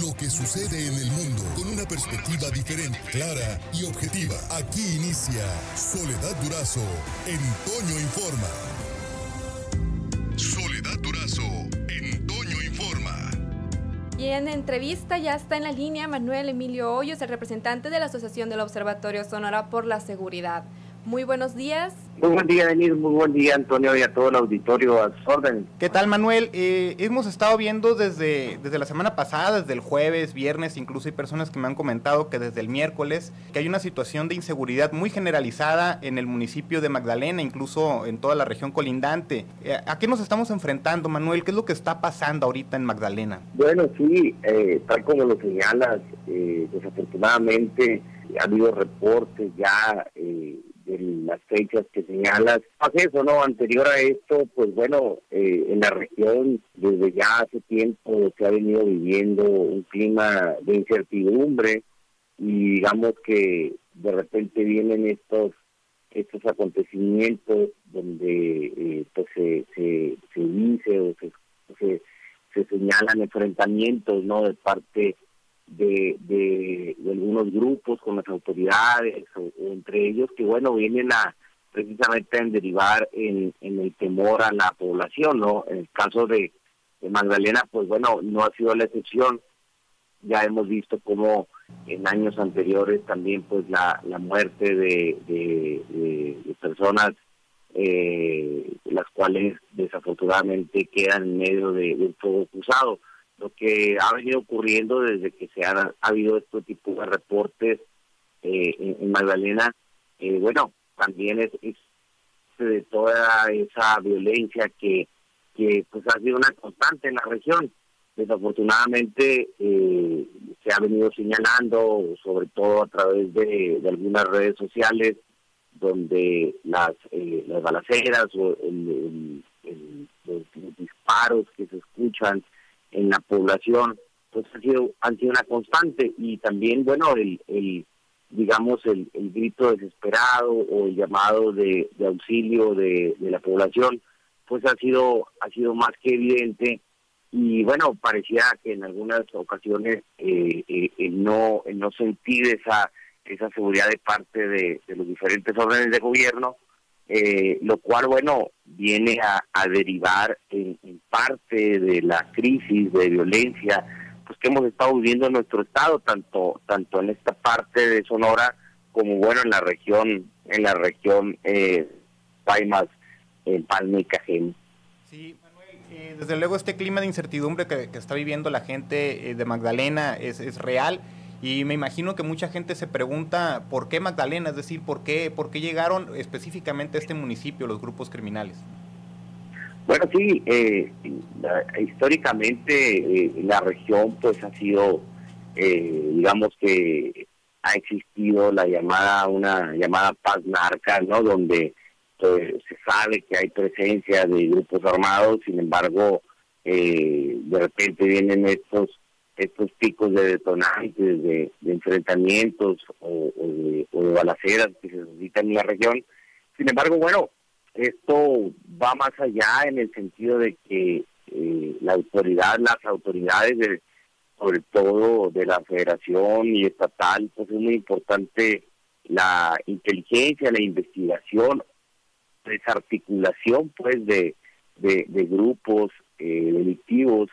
lo que sucede en el mundo con una perspectiva diferente, clara y objetiva. Aquí inicia Soledad Durazo en Informa. Soledad Durazo en Informa. Y en entrevista ya está en la línea Manuel Emilio Hoyos, el representante de la Asociación del Observatorio Sonora por la Seguridad. Muy buenos días. Muy buen día, Denise. Muy buen día, Antonio, y a todo el auditorio a sus órdenes. ¿Qué tal, Manuel? Eh, hemos estado viendo desde, desde la semana pasada, desde el jueves, viernes, incluso hay personas que me han comentado que desde el miércoles, que hay una situación de inseguridad muy generalizada en el municipio de Magdalena, incluso en toda la región colindante. Eh, ¿A qué nos estamos enfrentando, Manuel? ¿Qué es lo que está pasando ahorita en Magdalena? Bueno, sí, eh, tal como lo señalas, desafortunadamente ha habido reportes ya de las fechas que señalas. Hace eso, ¿no? Anterior a esto, pues bueno, eh, en la región desde ya hace tiempo se ha venido viviendo un clima de incertidumbre y digamos que de repente vienen estos estos acontecimientos donde eh, pues se, se, se dice o se, se, se señalan enfrentamientos no de parte de, de, algunos grupos con las autoridades, entre ellos que, bueno, vienen a precisamente a derivar en, en el temor a la población, ¿no? En el caso de, Magdalena, pues bueno, no ha sido la excepción. Ya hemos visto cómo en años anteriores también pues la, la muerte de, de, personas eh, las cuales desafortunadamente quedan en medio de, un fuego cruzado lo que ha venido ocurriendo desde que se ha, habido este tipo de reportes eh, en, Magdalena, eh, bueno, también es, de toda esa violencia que, que pues ha sido una constante en la región. Desafortunadamente eh, se ha venido señalando, sobre todo a través de, algunas redes sociales, donde las, las balaceras o los disparos que se escuchan en la población, pues ha sido, han sido una constante. Y también, bueno, el, el digamos, el, el grito desesperado o el llamado de, auxilio de, la población, pues ha sido, ha sido más que evidente. Y bueno, parecía que en algunas ocasiones eh, eh, el no el no sentir esa esa seguridad de parte de, los diferentes órdenes de gobierno, eh, lo cual, bueno, viene a, derivar en, parte de la crisis de violencia pues que hemos estado viviendo en nuestro estado, tanto tanto en esta parte de Sonora como, bueno, en la región, en la región eh, Paimas, en Palma y Cajén. Sí, Manuel, eh, desde luego este clima de incertidumbre que, está viviendo la gente eh, de Magdalena es, es real y me imagino que mucha gente se pregunta por qué Magdalena, es decir, por qué, por qué llegaron específicamente a este municipio los grupos criminales. Bueno, sí, eh, históricamente eh, la región pues ha sido, eh, digamos que ha existido la llamada, una llamada paz narca, ¿no? Donde pues, se sabe que hay presencia de grupos armados, sin embargo, de repente vienen estos estos picos de detonantes, de, enfrentamientos o, de, balaceras que se necesitan en la región. Sin embargo, bueno, esto va más allá en el sentido de que eh, la autoridad, las autoridades, de, sobre todo de la federación y estatal, pues es muy importante la inteligencia, la investigación, desarticulación pues de, de, grupos eh, delictivos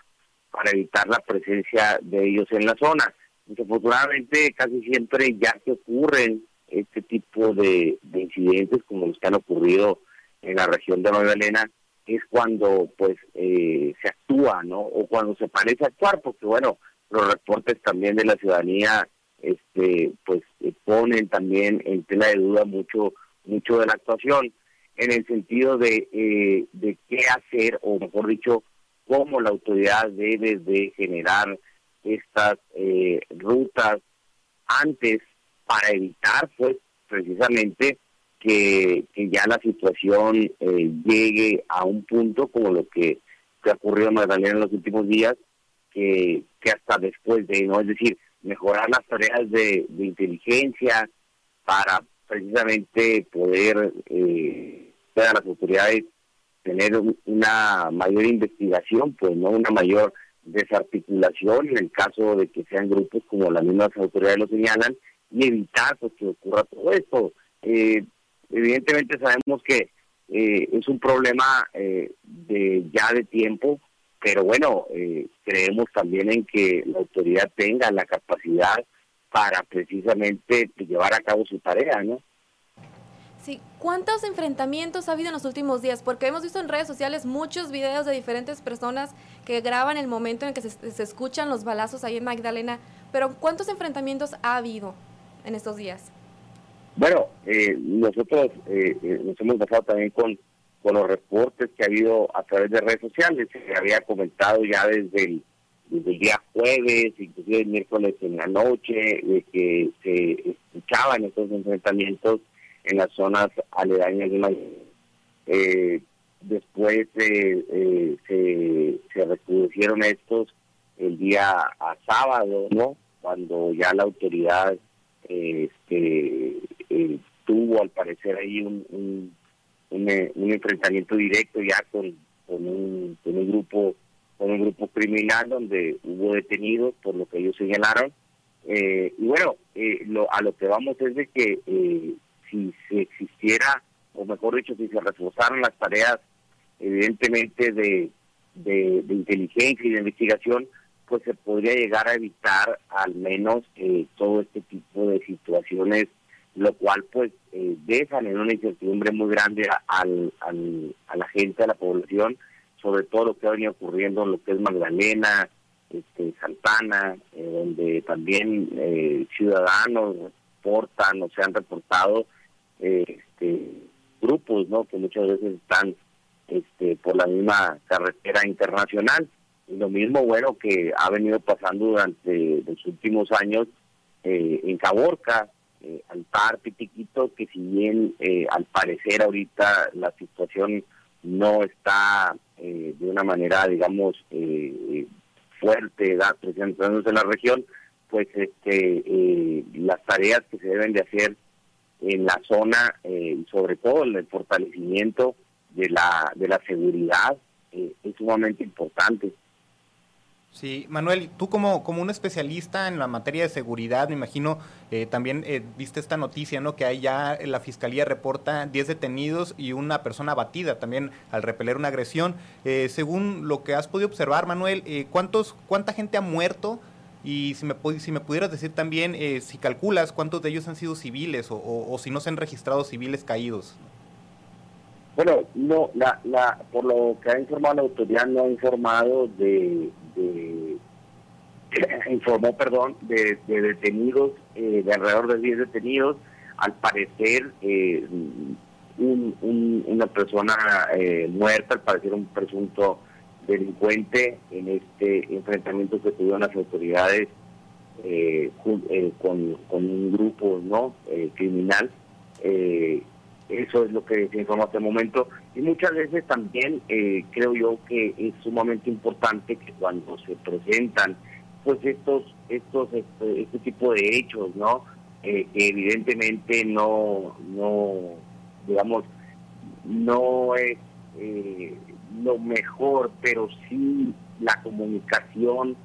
para evitar la presencia de ellos en la zona. Desafortunadamente, casi siempre ya que ocurren este tipo de, incidentes como los que han ocurrido en la región de Magdalena, es cuando pues eh, se actúa, ¿no? O cuando se parece actuar, porque bueno, los reportes también de la ciudadanía este pues ponen también en tela de duda mucho mucho de la actuación en el sentido de, eh, de qué hacer o mejor dicho cómo la autoridad debe de generar estas eh, rutas antes para evitar pues precisamente que, ya la situación eh, llegue a un punto como lo que, ha ocurrido en Magdalena en los últimos días, que, que hasta después de, ¿no? Es decir, mejorar las tareas de, inteligencia para precisamente poder eh, a las autoridades tener una mayor investigación, pues no una mayor desarticulación en el caso de que sean grupos como las mismas autoridades lo señalan y evitar pues, que ocurra todo esto. Eh, evidentemente sabemos que eh, es un problema eh, de ya de tiempo, pero bueno, creemos también en que la autoridad tenga la capacidad para precisamente llevar a cabo su tarea, ¿no? ¿Cuántos enfrentamientos ha habido en los últimos días? Porque hemos visto en redes sociales muchos videos de diferentes personas que graban el momento en que se, escuchan los balazos ahí en Magdalena, pero ¿cuántos enfrentamientos ha habido en estos días? Bueno, eh, nosotros eh, eh, nos hemos basado también con, con los reportes que ha habido a través de redes sociales. Se había comentado ya desde el, desde el día jueves, inclusive el miércoles en la noche, de que se escuchaban estos enfrentamientos en las zonas aledañas de Miami. Eh, después eh, se, se recrudecieron estos el día a sábado. Cuando ya la autoridad este, eh, tuvo al parecer ahí un, un, un, enfrentamiento directo ya con, con, un, con un grupo con un grupo criminal donde hubo detenidos por lo que ellos señalaron y bueno lo, a lo que vamos es de que si se existiera, o mejor dicho, si se reforzaran las tareas, evidentemente, de, de, inteligencia y de investigación, pues se podría llegar a evitar al menos eh, todo este tipo de situaciones, lo cual pues eh, dejan en una incertidumbre muy grande al, a la gente, a la población, sobre todo lo que ha venido ocurriendo en lo que es Magdalena, este, Santana, eh, donde también ciudadanos reportan o se han reportado este, grupos no que muchas veces están este, por la misma carretera internacional. Y lo mismo bueno que ha venido pasando durante los últimos años eh, en Caborca eh, al par Pitiquito que si bien eh, al parecer ahorita la situación no está de una manera digamos fuerte da presentándose en la región pues este las tareas que se deben de hacer en la zona eh, y sobre todo el fortalecimiento de la, de la seguridad eh, es sumamente importante. Sí, Manuel, tú como, como un especialista en la materia de seguridad, me imagino, eh, también viste esta noticia, ¿no? Que ahí ya la Fiscalía reporta 10 detenidos y una persona abatida también al repeler una agresión. según lo que has podido observar, Manuel, ¿cuántos, ¿cuánta gente ha muerto y si me, si me pudieras decir también, eh, si calculas cuántos de ellos han sido civiles o, si no se han registrado civiles caídos. Bueno, no, la, la, por lo que ha informado la autoridad, no ha informado de, de informó, perdón, de, detenidos, eh, de alrededor de 10 detenidos. Al parecer, eh, un, una persona muerta, al parecer un presunto delincuente en este enfrentamiento que tuvieron las autoridades eh, eh, con, un grupo no eh, criminal. eso es lo que se informa hasta el momento. Y muchas veces también creo yo que es sumamente importante que cuando se presentan pues estos estos este, este tipo de hechos, ¿no? que evidentemente no no digamos no es lo mejor, pero sí la comunicación,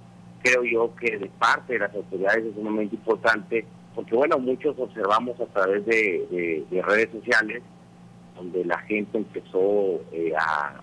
creo yo que de parte de las autoridades es sumamente importante, porque bueno, muchos observamos a través de, redes sociales, donde la gente empezó eh, a,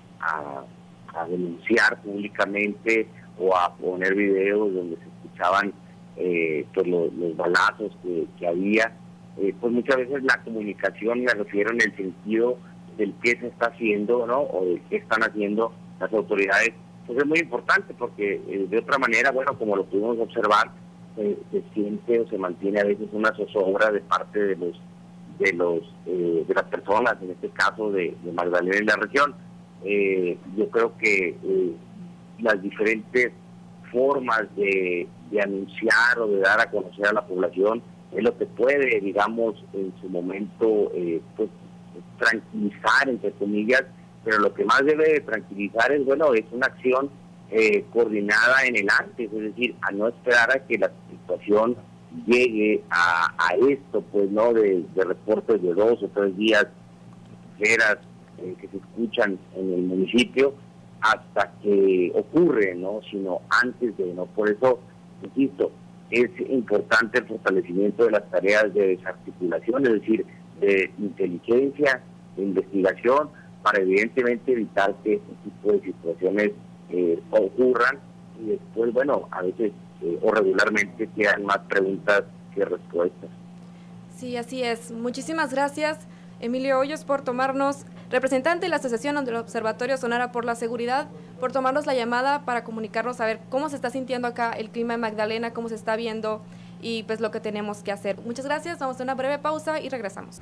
denunciar públicamente o a poner videos donde se escuchaban eh, pues los, balazos que, había, eh, pues muchas veces la comunicación me refiero en el sentido del qué se está haciendo, ¿no? O de qué están haciendo las autoridades, pues es muy importante porque eh, de otra manera, bueno, como lo pudimos observar, eh, se siente o se mantiene a veces una zozobra de parte de los de los eh, de las personas, en este caso de, Magdalena en la región. yo creo que las diferentes formas de, de anunciar o de dar a conocer a la población es lo que puede, digamos, en su momento, pues tranquilizar, entre comillas, pero lo que más debe tranquilizar es, bueno, es una acción eh, coordinada en el antes, es decir, a no esperar a que la situación llegue a, esto, pues, ¿no? De, reportes de dos o tres días, eh, que se escuchan en el municipio, hasta que ocurre, ¿no? Sino antes de, ¿no? Por eso, insisto, es importante el fortalecimiento de las tareas de desarticulación, es decir, de inteligencia, de investigación, para evidentemente evitar que este tipo de situaciones eh, ocurran y después, bueno, a veces eh, o regularmente quedan más preguntas que respuestas. Sí, así es. Muchísimas gracias, Emilio Hoyos, por tomarnos, representante de la Asociación del Observatorio Sonara por la Seguridad, por tomarnos la llamada para comunicarnos a ver cómo se está sintiendo acá el clima en Magdalena, cómo se está viendo y pues lo que tenemos que hacer. Muchas gracias, vamos a una breve pausa y regresamos.